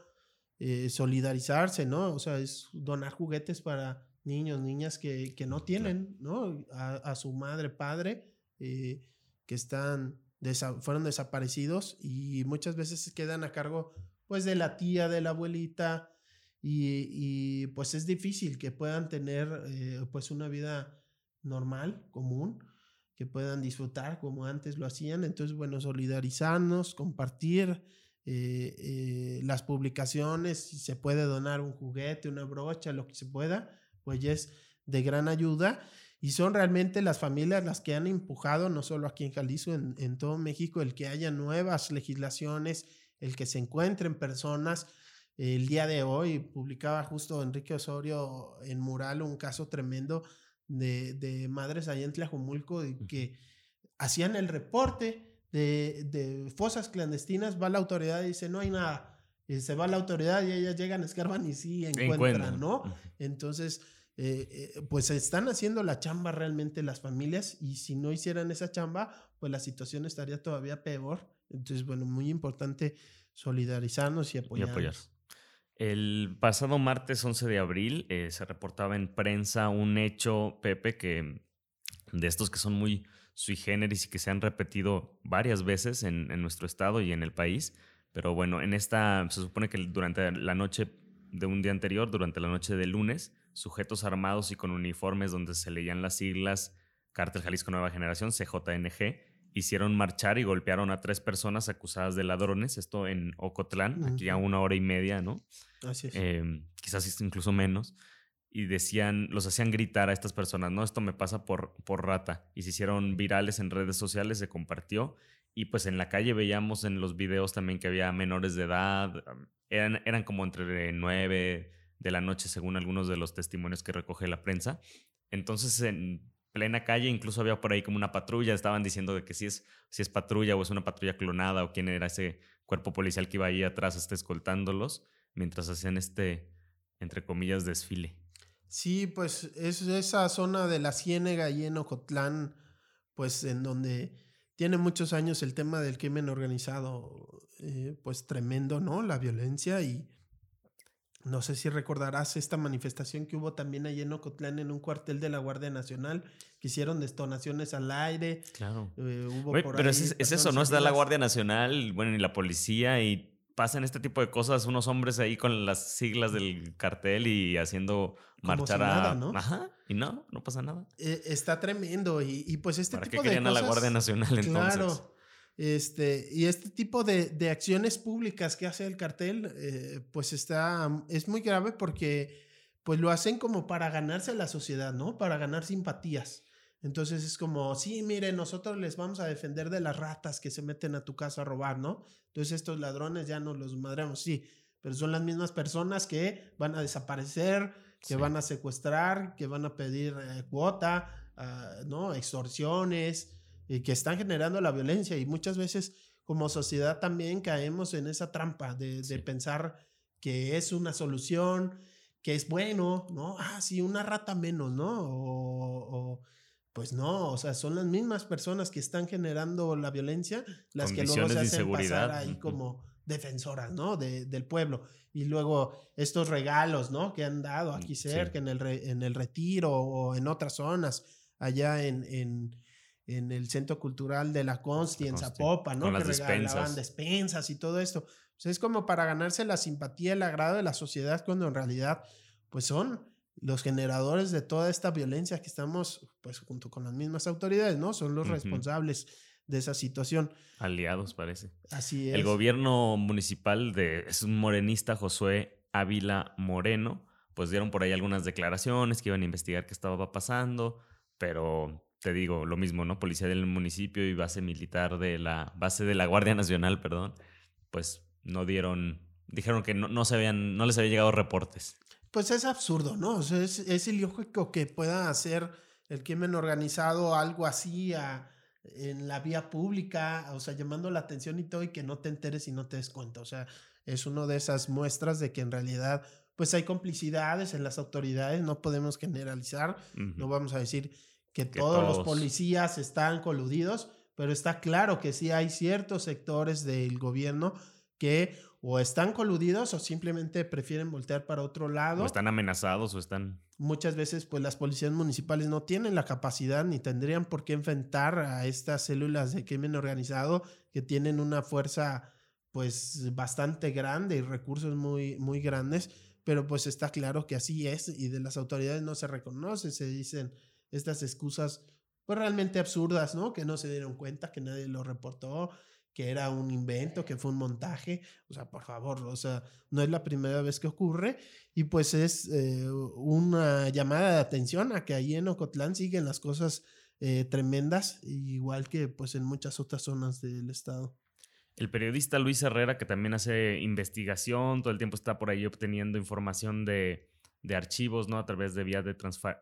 eh, solidarizarse, ¿no? O sea, es donar juguetes para niños, niñas que, no tienen, ¿no? A, su madre, padre, eh, que están fueron desaparecidos y muchas veces quedan a cargo pues de la tía, de la abuelita y, pues es difícil que puedan tener eh, pues una vida normal, común, que puedan disfrutar como antes lo hacían. Entonces, bueno, solidarizarnos, compartir eh, eh, las publicaciones, si se puede donar un juguete, una brocha, lo que se pueda, pues ya es de gran ayuda. Y son realmente las familias las que han empujado, no solo aquí en Jalisco, en, todo México, el que haya nuevas legislaciones, el que se encuentren personas. El día de hoy publicaba justo Enrique Osorio en Mural un caso tremendo de, madres allá en Tlajumulco que hacían el reporte de, fosas clandestinas, va la autoridad y dice, no hay nada. Y se va la autoridad y ellas llegan, escarban y sí encuentran, ¿no? Entonces eh, eh, pues están haciendo la chamba realmente las familias y si no hicieran esa chamba, pues la situación estaría todavía peor. Entonces, bueno, muy importante solidarizarnos y apoyar. El pasado martes 11 de abril eh, se reportaba en prensa un hecho, Pepe, que de estos que son muy sui generis y que se han repetido varias veces en, en nuestro estado y en el país. Pero bueno, en esta se supone que durante la noche de un día anterior, durante la noche del lunes, sujetos armados y con uniformes donde se leían las siglas Cártel Jalisco Nueva Generación, CJNG, hicieron marchar y golpearon a tres personas acusadas de ladrones, esto en Ocotlán, aquí a una hora y media, ¿no? Así es. Em, quizás incluso menos. Y decían, los hacían gritar a estas personas, no, esto me pasa por, por rata. Y se hicieron virales en redes sociales, se compartió. Y pues en la calle veíamos en los videos también que había menores de edad, eran, eran como entre nueve, de la noche, según algunos de los testimonios que recoge la prensa. Entonces, en plena calle, incluso había por ahí como una patrulla, estaban diciendo de que si es, si es patrulla o es una patrulla clonada o quién era ese cuerpo policial que iba ahí atrás está escoltándolos mientras hacían este, entre comillas, desfile. Sí, pues es esa zona de la Ciénega y en Ocotlán, pues en donde tiene muchos años el tema del crimen organizado, eh, pues tremendo, ¿no? La violencia y no sé si recordarás esta manifestación que hubo también allí en Ocotlán en un cuartel de la Guardia Nacional, que hicieron detonaciones al aire. Claro. Eh, pero es, eso, ¿no? Está la Guardia Nacional, bueno, y la policía y pasan este tipo de cosas, unos hombres ahí con las siglas del cartel y haciendo marchar a... Nada, ¿no? Ajá, y no, no pasa nada. Eh, está tremendo y, pues este ¿Para tipo qué querían a la Guardia Nacional entonces? Claro. Este, y este tipo de, acciones públicas que hace el cartel, eh, pues está, es muy grave porque pues lo hacen como para ganarse la sociedad, ¿no? Para ganar simpatías. Entonces es como, sí, mire, nosotros les vamos a defender de las ratas que se meten a tu casa a robar, ¿no? Entonces estos ladrones ya no los madremos, sí, pero son las mismas personas que van a desaparecer, que van a secuestrar, que van a pedir eh, cuota, ah, ¿no? Extorsiones, y que están generando la violencia y muchas veces como sociedad también caemos en esa trampa de, pensar que es una solución, que es bueno, ¿no? Ah, sí, una rata menos, ¿no? O, pues no, o sea, son las mismas personas que están generando la violencia las que luego se hacen pasar ahí como defensoras, ¿no? del pueblo. Y luego estos regalos, ¿no? Que han dado aquí mm, cerca, en, el en el retiro o en otras zonas, allá en, en el Centro Cultural de la Consti, en Zapopan, ¿no? que regalaban despensas. y todo esto. es como para ganarse la simpatía, el agrado de la sociedad, cuando en realidad, pues son los generadores de toda esta violencia que estamos, pues junto con las mismas autoridades, ¿no? Son los responsables de esa situación. Aliados, parece. Así es. El gobierno municipal de, es un morenista, Josué Ávila Moreno, pues dieron por ahí algunas declaraciones que iban a investigar qué estaba pasando, pero te digo lo mismo, ¿no? Policía del municipio y base militar de la base de la Guardia Nacional, perdón, pues no dieron, dijeron que no, se habían, no les había llegado reportes. Pues es absurdo, ¿no? O sea, es, es ilógico que pueda hacer el crimen organizado algo así en la vía pública, o sea, llamando la atención y todo y que no te enteres y no te des cuenta. O sea, es una de esas muestras de que en realidad pues hay complicidades en las autoridades, no podemos generalizar, no vamos a decir que, todos, los policías están coludidos, pero está claro que sí hay ciertos sectores del gobierno que o están coludidos o simplemente prefieren voltear para otro lado. O están amenazados o están... Muchas veces pues las policías municipales no tienen la capacidad ni tendrían por qué enfrentar a estas células de crimen organizado que tienen una fuerza pues bastante grande y recursos muy, muy grandes, pero pues está claro que así es y de las autoridades no se reconoce, se dicen estas excusas pues realmente absurdas, ¿no? Que no se dieron cuenta, que nadie lo reportó, que era un invento, que fue un montaje, o sea, por favor, o sea, no es la primera vez que ocurre y pues es eh, una llamada de atención a que ahí en Ocotlán siguen las cosas eh, tremendas, igual que pues en muchas otras zonas del estado. El periodista Luis Herrera, que también hace investigación, todo el tiempo está por ahí obteniendo información de, archivos, ¿no? A través de vías de,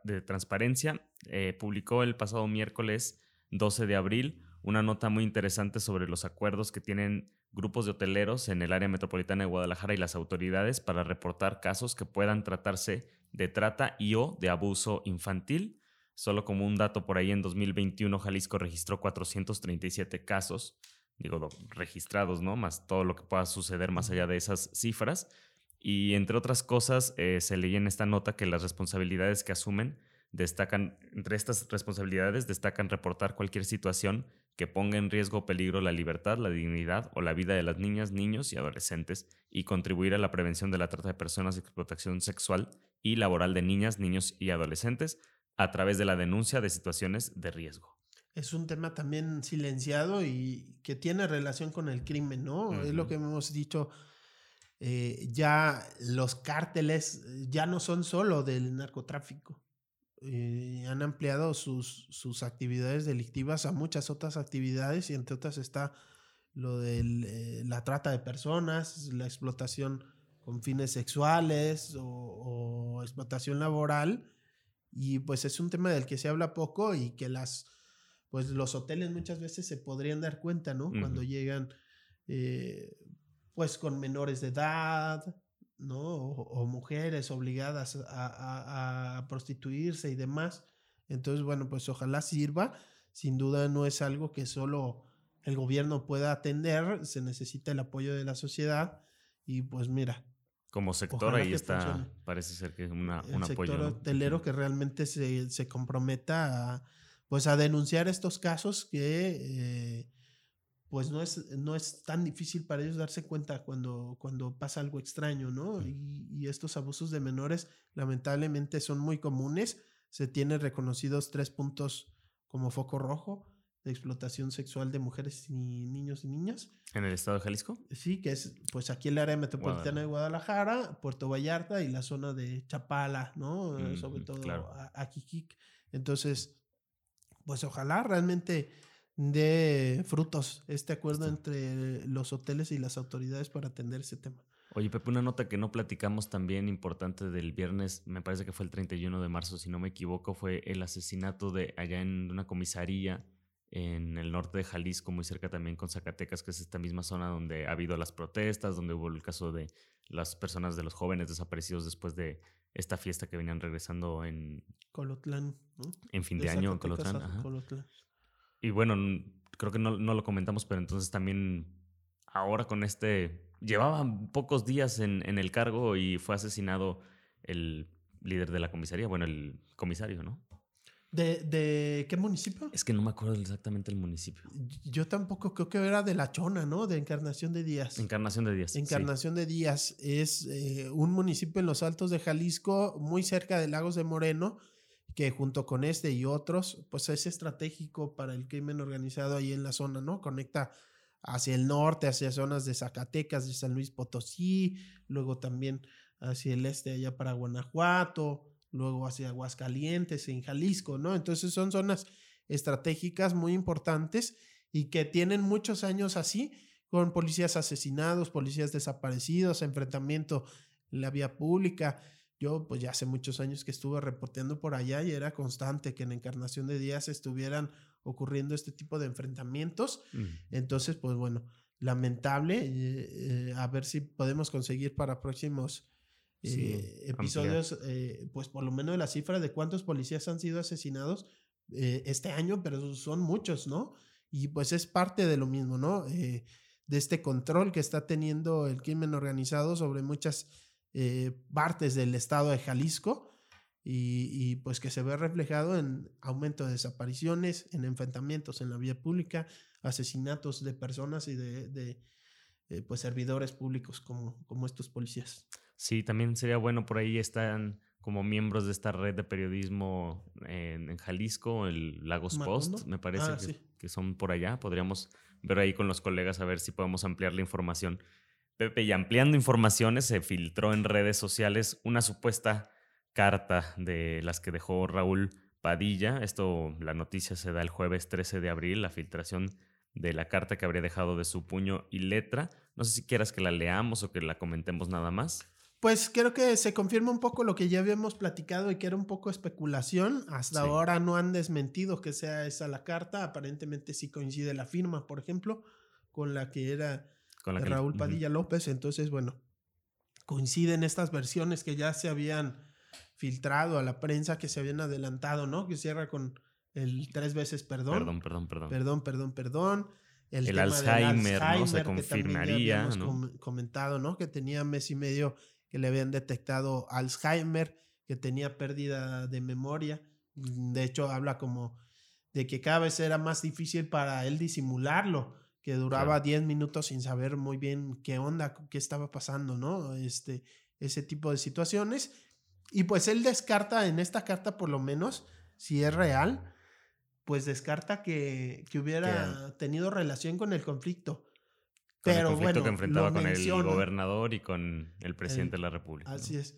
de transparencia, eh, publicó el pasado miércoles 12 de abril una nota muy interesante sobre los acuerdos que tienen grupos de hoteleros en el área metropolitana de Guadalajara y las autoridades para reportar casos que puedan tratarse de trata y o de abuso infantil. Solo como un dato por ahí, en 2021 Jalisco registró 437 casos digo, registrados, ¿no? Más todo lo que pueda suceder más allá de esas cifras. Y entre otras cosas, eh, se leía en esta nota que las responsabilidades que asumen destacan, entre estas responsabilidades destacan reportar cualquier situación que ponga en riesgo o peligro la libertad, la dignidad o la vida de las niñas, niños y adolescentes y contribuir a la prevención de la trata de personas y explotación sexual y laboral de niñas, niños y adolescentes a través de la denuncia de situaciones de riesgo es un tema también silenciado y que tiene relación con el crimen, ¿no? Es lo que hemos dicho. Eh, ya los cárteles eh, ya no son solo del narcotráfico. Eh, han ampliado sus, sus, actividades delictivas a muchas otras actividades y entre otras está lo de la trata de personas, la explotación con fines sexuales o explotación laboral. Y pues es un tema del que se habla poco y que las pues los hoteles muchas veces se podrían dar cuenta, ¿no? Cuando llegan, eh, pues con menores de edad, ¿no? O, mujeres obligadas a, prostituirse y demás. Entonces, bueno, pues ojalá sirva. Sin duda no es algo que solo el gobierno pueda atender, se necesita el apoyo de la sociedad y pues mira. Como sector ahí está, parece ser que es una, un el apoyo. sector hotelero que realmente se, se comprometa a pues a denunciar estos casos que eh, pues no es, no es tan difícil para ellos darse cuenta cuando, cuando pasa algo extraño, ¿no? Y, y, estos abusos de menores lamentablemente son muy comunes. Se tienen reconocidos tres puntos como foco rojo de explotación sexual de mujeres y niños y niñas. ¿En el estado de Jalisco? Sí, que es pues aquí el área metropolitana de Guadalajara, Puerto Vallarta y la zona de Chapala, ¿no? Sobre todo claro. Aquiquic. Entonces, pues ojalá realmente dé frutos este acuerdo entre los hoteles y las autoridades para atender ese tema. Oye, Pepe, una nota que no platicamos también importante del viernes, me parece que fue el 31 de marzo, si no me equivoco, fue el asesinato de allá en una comisaría en el norte de Jalisco, muy cerca también con Zacatecas, que es esta misma zona donde ha habido las protestas, donde hubo el caso de las personas de los jóvenes desaparecidos después de esta fiesta que venían regresando en Colotlán, ¿no? En fin de, año en Colotlán. Y bueno, creo que no, lo comentamos, pero entonces también ahora con este, llevaba pocos días en, en el cargo y fue asesinado el líder de la comisaría, bueno, el comisario, ¿no? ¿De, ¿De, qué municipio? Es que no me acuerdo exactamente el municipio. Yo tampoco creo que era de La Chona, ¿no? De Encarnación de Díaz. Encarnación de Díaz. Encarnación de Díaz es eh, un municipio en los Altos de Jalisco, muy cerca de Lagos de Moreno, que junto con este y otros, pues es estratégico para el crimen organizado ahí en la zona, ¿no? Conecta hacia el norte, hacia zonas de Zacatecas, de San Luis Potosí, luego también hacia el este, allá para Guanajuato, luego hacia Aguascalientes, en Jalisco, ¿no? Entonces son zonas estratégicas muy importantes y que tienen muchos años así, con policías asesinados, policías desaparecidos, enfrentamiento en la vía pública. Yo, pues ya hace muchos años que estuve reporteando por allá y era constante que en Encarnación de Díaz estuvieran ocurriendo este tipo de enfrentamientos. Entonces, pues bueno, lamentable. Eh, eh, a ver si podemos conseguir para próximos eh, episodios, pues por lo menos la cifra de cuántos policías han sido asesinados este año, pero son muchos, ¿no? Y pues es parte de lo mismo, ¿no? de este control que está teniendo el crimen organizado sobre muchas partes del estado de Jalisco. Y, pues que se ve reflejado en aumento de desapariciones, en enfrentamientos en la vía pública, asesinatos de personas y de, eh, pues servidores públicos como, como estos policías. Sí, también sería bueno por ahí están como miembros de esta red de periodismo en, Jalisco, el Lagos Post, me parece ah, que, son por allá. Podríamos ver ahí con los colegas a ver si podemos ampliar la información. Pepe, y ampliando informaciones, se filtró en redes sociales una supuesta carta de las que dejó Raúl Padilla. Esto, la noticia se da el jueves 13 de abril, la filtración de la carta que habría dejado de su puño y letra. No sé si quieras que la leamos o que la comentemos nada más. Pues creo que se confirma un poco lo que ya habíamos platicado y que era un poco especulación. Hasta ahora no han desmentido que sea esa la carta. Aparentemente sí coincide la firma, por ejemplo, con la que era Raúl Padilla López. Entonces, bueno, coinciden estas versiones que ya se habían filtrado a la prensa, que se habían adelantado, ¿no? Que cierra con el tres veces perdón. Perdón, perdón, perdón. Perdón, perdón, perdón. El, Alzheimer, ¿no? Se confirmaría, ¿no? comentado, ¿no? Que tenía mes y medio que le habían detectado Alzheimer, que tenía pérdida de memoria. De hecho, habla como de que cada vez era más difícil para él disimularlo, que duraba 10 minutos sin saber muy bien qué onda, qué estaba pasando, ¿no? Este, ese tipo de situaciones. Y pues él descarta en esta carta, por lo menos, si es real, pues descarta que, hubiera tenido relación con el conflicto. Pero el conflicto que enfrentaba con el gobernador y con el presidente de la República. Así es.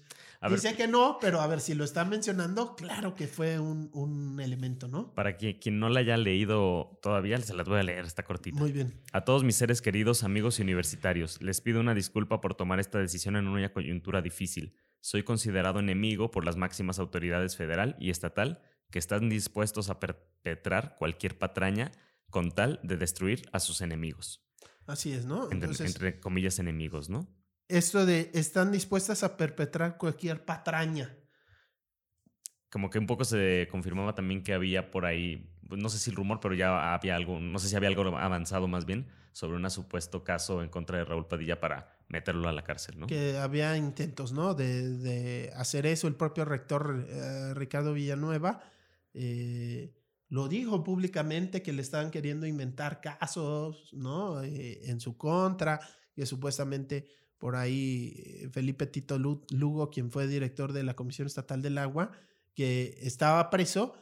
Dice que no, pero a ver si lo está mencionando, claro que fue un, elemento, ¿no? Para quien, quien no la haya leído todavía, se las voy a leer, está cortita. Muy bien. A todos mis seres queridos, amigos y universitarios, les pido una disculpa por tomar esta decisión en una coyuntura difícil. Soy considerado enemigo por las máximas autoridades federal y estatal que están dispuestos a perpetrar cualquier patraña con tal de destruir a sus enemigos. Así es, ¿no? Entre, comillas enemigos, ¿no? Esto de están dispuestas a perpetrar cualquier patraña. Como que un poco se confirmaba también que había por ahí, pues, no sé si el rumor, pero ya había algo, no sé si había algo avanzado más bien sobre un supuesto caso en contra de Raúl Padilla para meterlo a la cárcel, ¿no? Que había intentos, ¿no? De, hacer eso. El propio rector eh, Ricardo Villanueva eh, lo dijo públicamente que le estaban queriendo inventar casos, ¿no? Eh, en su contra, que supuestamente por ahí eh, Felipe Tito Lugo, quien fue director de la Comisión Estatal del Agua, que estaba preso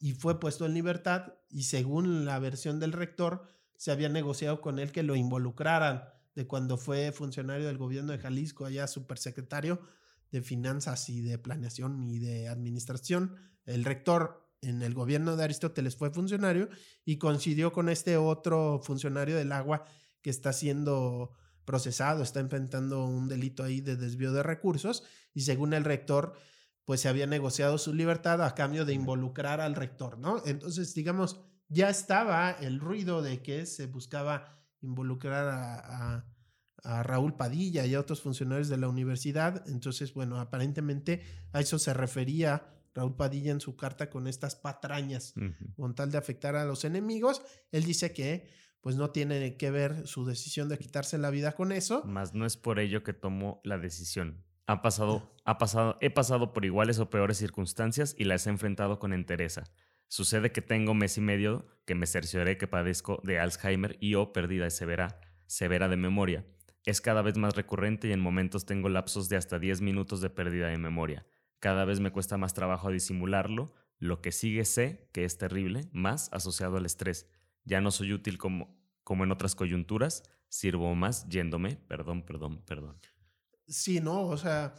y fue puesto en libertad y según la versión del rector, se había negociado con él que lo involucraran de cuando fue funcionario del gobierno de Jalisco, allá supersecretario de Finanzas y de Planeación y de Administración. El rector en el gobierno de Aristóteles fue funcionario y coincidió con este otro funcionario del agua que está siendo procesado, está enfrentando un delito ahí de desvío de recursos y según el rector, pues se había negociado su libertad a cambio de involucrar al rector, ¿no? Entonces, digamos, ya estaba el ruido de que se buscaba involucrar a, a Raúl Padilla y a otros funcionarios de la universidad. Entonces, bueno, aparentemente a eso se refería Raúl Padilla en su carta con estas patrañas con tal de afectar a los enemigos. Él dice que pues no tiene que ver su decisión de quitarse la vida con eso. Más no es por ello que tomó la decisión. Ha pasado, ha pasado, he pasado por iguales o peores circunstancias y las he enfrentado con entereza. Sucede que tengo mes y medio que me cercioré que padezco de Alzheimer y o pérdida severa, severa de memoria. Es cada vez más recurrente y en momentos tengo lapsos de hasta 10 minutos de pérdida de memoria. Cada vez me cuesta más trabajo disimularlo. Lo que sigue sé que es terrible, más asociado al estrés. Ya no soy útil como, como en otras coyunturas, sirvo más yéndome, perdón, perdón, perdón. Sí, ¿no? O sea,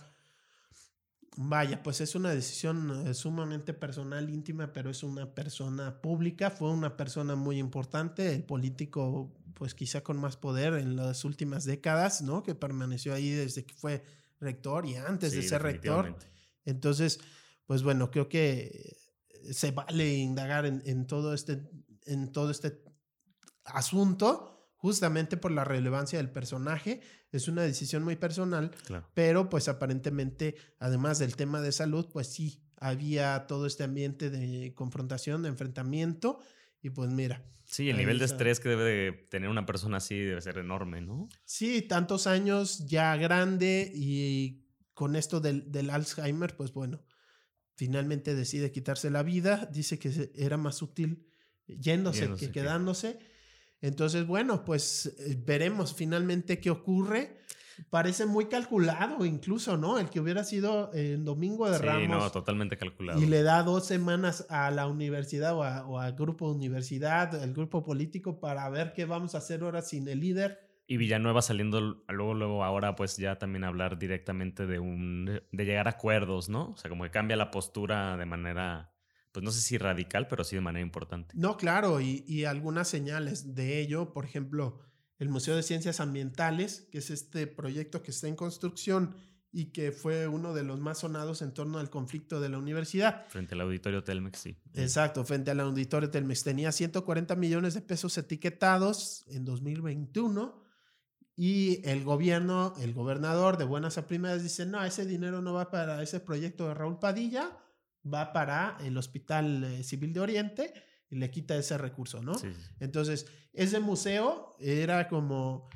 Vaya, pues es una decisión eh, sumamente personal, íntima, pero es una persona pública, fue una persona muy importante, el político pues quizá con más poder en las últimas décadas, ¿no? Que permaneció ahí desde que fue rector y antes de ser rector. Entonces, pues bueno, creo que se vale indagar en, todo este, en todo este asunto justamente por la relevancia del personaje. Es una decisión muy personal, pero pues aparentemente, además del tema de salud, pues sí, había todo este ambiente de confrontación, de enfrentamiento, y pues mira. Sí, el nivel de estrés que debe de tener una persona así debe ser enorme, ¿no? Sí, tantos años ya grande y con esto del, del Alzheimer, pues bueno, finalmente decide quitarse la vida, dice que era más útil yéndose, que quedándose. Entonces, bueno, pues eh, veremos finalmente qué ocurre. Parece muy calculado incluso, ¿no? El que hubiera sido en Domingo de Ramos. Sí, no, totalmente calculado. Y le da dos semanas a la universidad o, al grupo universidad, el grupo político, para ver qué vamos a hacer ahora sin el líder. Y Villanueva saliendo luego, luego ahora pues ya también hablar directamente de un, de llegar a acuerdos, ¿no? O sea, como que cambia la postura de manera pues no sé si radical, pero sí de manera importante. No, claro, y, algunas señales de ello, por ejemplo, el Museo de Ciencias Ambientales, que es este proyecto que está en construcción y que fue uno de los más sonados en torno al conflicto de la universidad. Frente al auditorio Telmex, sí. Exacto, frente al auditorio Telmex. Tenía 140 millones de pesos etiquetados en 2021 y el gobierno, el gobernador de buenas a primeras dice, no, ese dinero no va para ese proyecto de Raúl Padilla, va para el Hospital eh, Civil de Oriente y le quita ese recurso, ¿no? Entonces, ese museo era como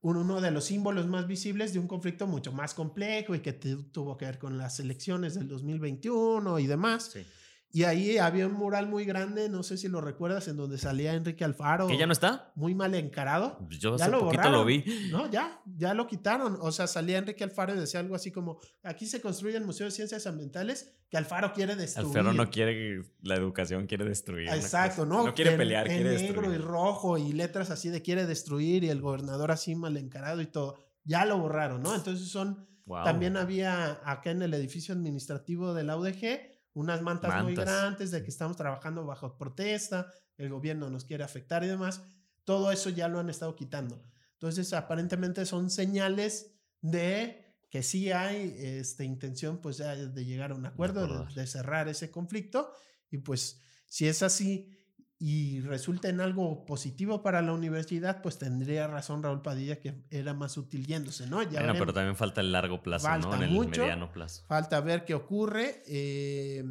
uno de los símbolos más visibles de un conflicto mucho más complejo y que tuvo que ver con las elecciones del 2021 y demás. Sí. Y ahí había un mural muy grande, no sé si lo recuerdas, en donde salía Enrique Alfaro. ¿Que ya no está? Muy mal encarado. Pues yo hace poquito lo vi. No, ya, ya lo quitaron. O sea, salía Enrique Alfaro y decía algo así como, aquí se construye el Museo de Ciencias Ambientales que Alfaro quiere destruir. Alfaro no quiere, la educación quiere destruir. Exacto, ¿no? No quiere pelear, en, quiere negro y rojo y letras así de quiere destruir y el gobernador así mal encarado y todo. Ya lo borraron, ¿no? Entonces son... También había acá en el edificio administrativo de la UDG unas mantas, muy grandes de que estamos trabajando bajo protesta, el gobierno nos quiere afectar y demás. Todo eso ya lo han estado quitando. Entonces, aparentemente son señales de que sí hay esta intención pues de llegar a un acuerdo, de, cerrar ese conflicto y pues si es así y resulta en algo positivo para la universidad, pues tendría razón Raúl Padilla que era más útil yéndose, ¿no? Ya bueno, pero también falta el largo plazo, ¿no? En el mediano plazo. Falta ver qué ocurre. Eh,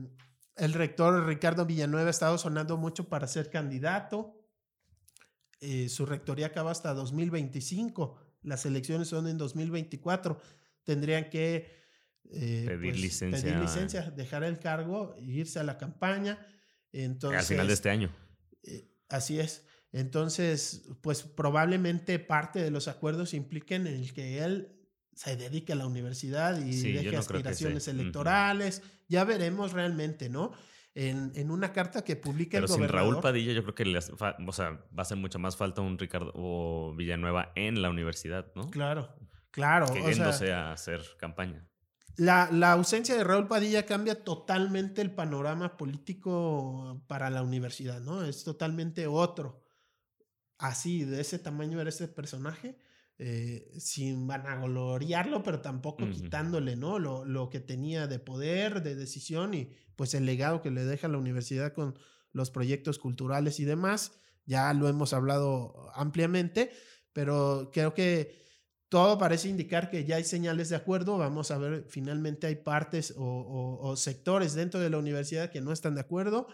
el rector Ricardo Villanueva ha estado sonando mucho para ser candidato. Eh, su rectoría acaba hasta 2025. Las elecciones son en 2024. Tendrían que eh, pedir, pues, licencia. pedir licencia, dejar el cargo, irse a la campaña. Entonces, al final de este año. Así es. Entonces, pues probablemente parte de los acuerdos impliquen el que él se dedique a la universidad y deje aspiraciones electorales. Ya veremos realmente, ¿no? En, en, una carta que publica el gobernador. sin Raúl Padilla, yo creo que o sea, va a hacer mucha más falta un Ricardo o Villanueva en la universidad, ¿no? Claro, claro. Que yéndose a hacer campaña. La, la, ausencia de Raúl Padilla cambia totalmente el panorama político para la universidad, ¿no? Es totalmente otro. Así, de ese tamaño era ese personaje, eh, sin vanagloriarlo, pero tampoco quitándole, ¿no? Lo, lo, que tenía de poder, de decisión y pues el legado que le deja la universidad con los proyectos culturales y demás. Ya lo hemos hablado ampliamente, pero creo que todo parece indicar que ya hay señales de acuerdo. Vamos a ver, finalmente hay partes o, sectores dentro de la universidad que no están de acuerdo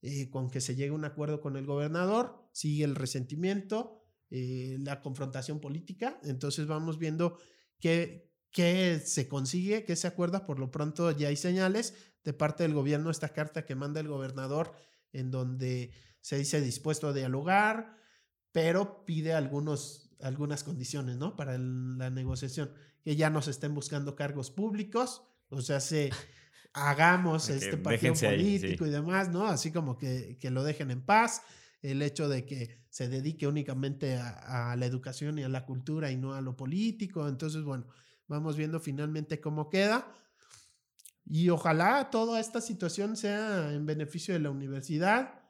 eh, con que se llegue a un acuerdo con el gobernador. Sigue el resentimiento, eh, la confrontación política. Entonces vamos viendo qué, qué se consigue, qué se acuerda. Por lo pronto ya hay señales de parte del gobierno, esta carta que manda el gobernador en donde se dice dispuesto a dialogar, pero pide algunos algunas condiciones, ¿no? Para la negociación, que ya nos estén buscando cargos públicos, o sea, se hagamos este partido político y demás, ¿no? Así como que, que, lo dejen en paz, el hecho de que se dedique únicamente a, a, la educación y a la cultura y no a lo político, entonces, bueno, vamos viendo finalmente cómo queda. Y ojalá toda esta situación sea en beneficio de la universidad,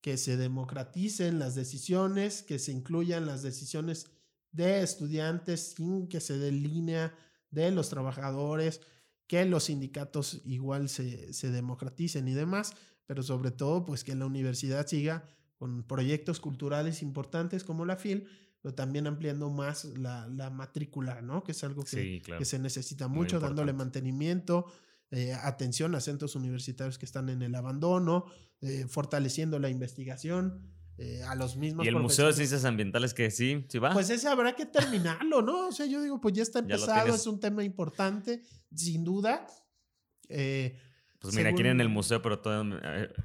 que se democraticen las decisiones, que se incluyan las decisiones de estudiantes sin que se dé línea de los trabajadores, que los sindicatos igual se, se democraticen y demás, pero sobre todo pues que la universidad siga con proyectos culturales importantes como la FIL, pero también ampliando más la, la matrícula, ¿no? Que es algo que, que se necesita mucho, dándole mantenimiento, eh, atención a centros universitarios que están en el abandono, eh, fortaleciendo la investigación. Eh, a los mismos. Y el Museo de Ciencias Ambientales que sí, sí va. Pues ese habrá que terminarlo, ¿no? O sea, yo digo, pues ya está empezado, es un tema importante, sin duda. pues mira, aquí en el museo, pero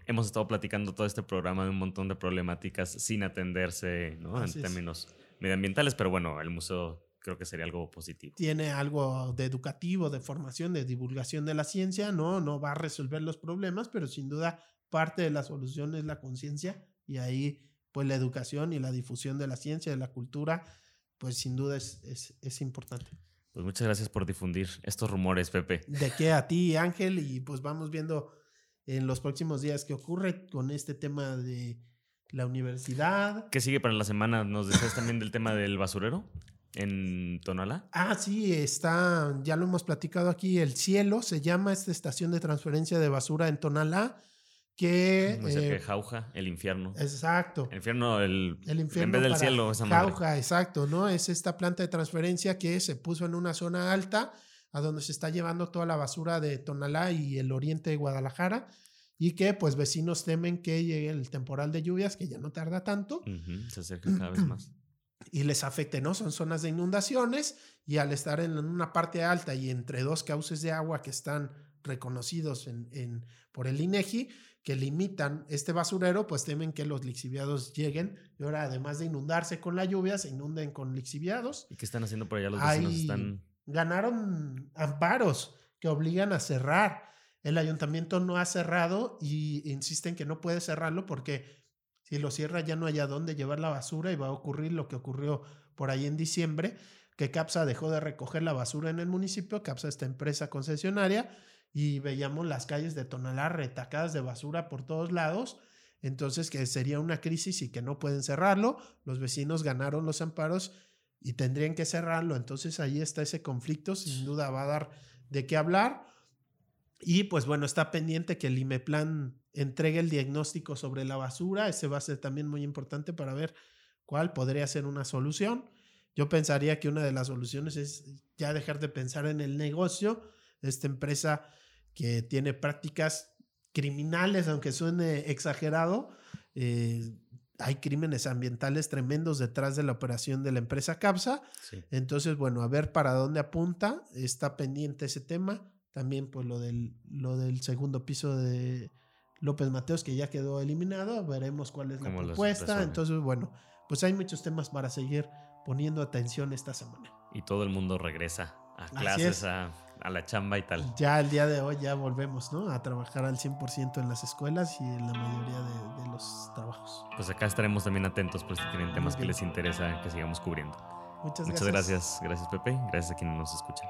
hemos estado platicando todo este programa de un montón de problemáticas sin atenderse, ¿no? en términos medioambientales, pero bueno, el museo creo que sería algo positivo. Tiene algo de educativo, de formación, de divulgación de la ciencia, ¿no? No va a resolver los problemas, pero sin duda parte de la solución es la conciencia y ahí pues la educación y la difusión de la ciencia, de la cultura, pues sin duda es, es, es importante. Pues muchas gracias por difundir estos rumores, Pepe. De qué a ti, Ángel, y pues vamos viendo en los próximos días qué ocurre con este tema de la universidad. ¿Qué sigue para la semana? ¿Nos decías también del tema del basurero? En Tonalá? Ah, sí, está, ya lo hemos platicado aquí, El Cielo se llama esta estación de transferencia de basura en Tonalá. Que, no sé eh, Jauja, el infierno. Exacto. El infierno, el, el infierno en vez del cielo, esa Jauja, exacto, ¿no? Es esta planta de transferencia que se puso en una zona alta a donde se está llevando toda la basura de Tonalá y el oriente de Guadalajara y que pues vecinos temen que llegue el temporal de lluvias, que ya no tarda tanto. Se acerca cada vez más y les afecte, ¿no? Son zonas de inundaciones y al estar en una parte alta y entre dos cauces de agua que están reconocidos en, en, por el INEGI, que limitan este basurero, pues temen que los lixiviados lleguen y ahora además de inundarse con la lluvia, se inunden con lixiviados. ¿Y qué están haciendo por allá los vecinos? están... Ganaron amparos que obligan a cerrar. El ayuntamiento no ha cerrado y insisten que no puede cerrarlo porque si lo cierra ya no hay a dónde llevar la basura y va a ocurrir lo que ocurrió por ahí en diciembre, que CAPSA dejó de recoger la basura en el municipio, CAPSA esta empresa concesionaria, y veíamos las calles de Tonalá retacadas de basura por todos lados. Entonces, que sería una crisis y que no pueden cerrarlo. Los vecinos ganaron los amparos y tendrían que cerrarlo. Entonces, ahí está ese conflicto. Sin duda va a dar de qué hablar. Y pues bueno, está pendiente que el IMEPLAN entregue el diagnóstico sobre la basura. Ese va a ser también muy importante para ver cuál podría ser una solución. Yo pensaría que una de las soluciones es ya dejar de pensar en el negocio. Esta empresa que tiene prácticas criminales, aunque suene exagerado, eh, hay crímenes ambientales tremendos detrás de la operación de la empresa CAPSA. Entonces, bueno, a ver para dónde apunta. Está pendiente ese tema. También, pues, lo del, lo del segundo piso de, López Mateos, que ya quedó eliminado. Veremos cuál es la propuesta. Entonces, bueno, pues hay muchos temas para seguir poniendo atención esta semana. Y todo el mundo regresa a clases, a, la chamba y tal. Ya el día de hoy ya volvemos, ¿no? A trabajar al 100% en las escuelas y en la mayoría de, los trabajos. Pues acá estaremos también atentos por si tienen temas que les interesa que sigamos cubriendo. Muchas, Muchas gracias. Gracias, Pepe. Gracias a quienes nos escuchan.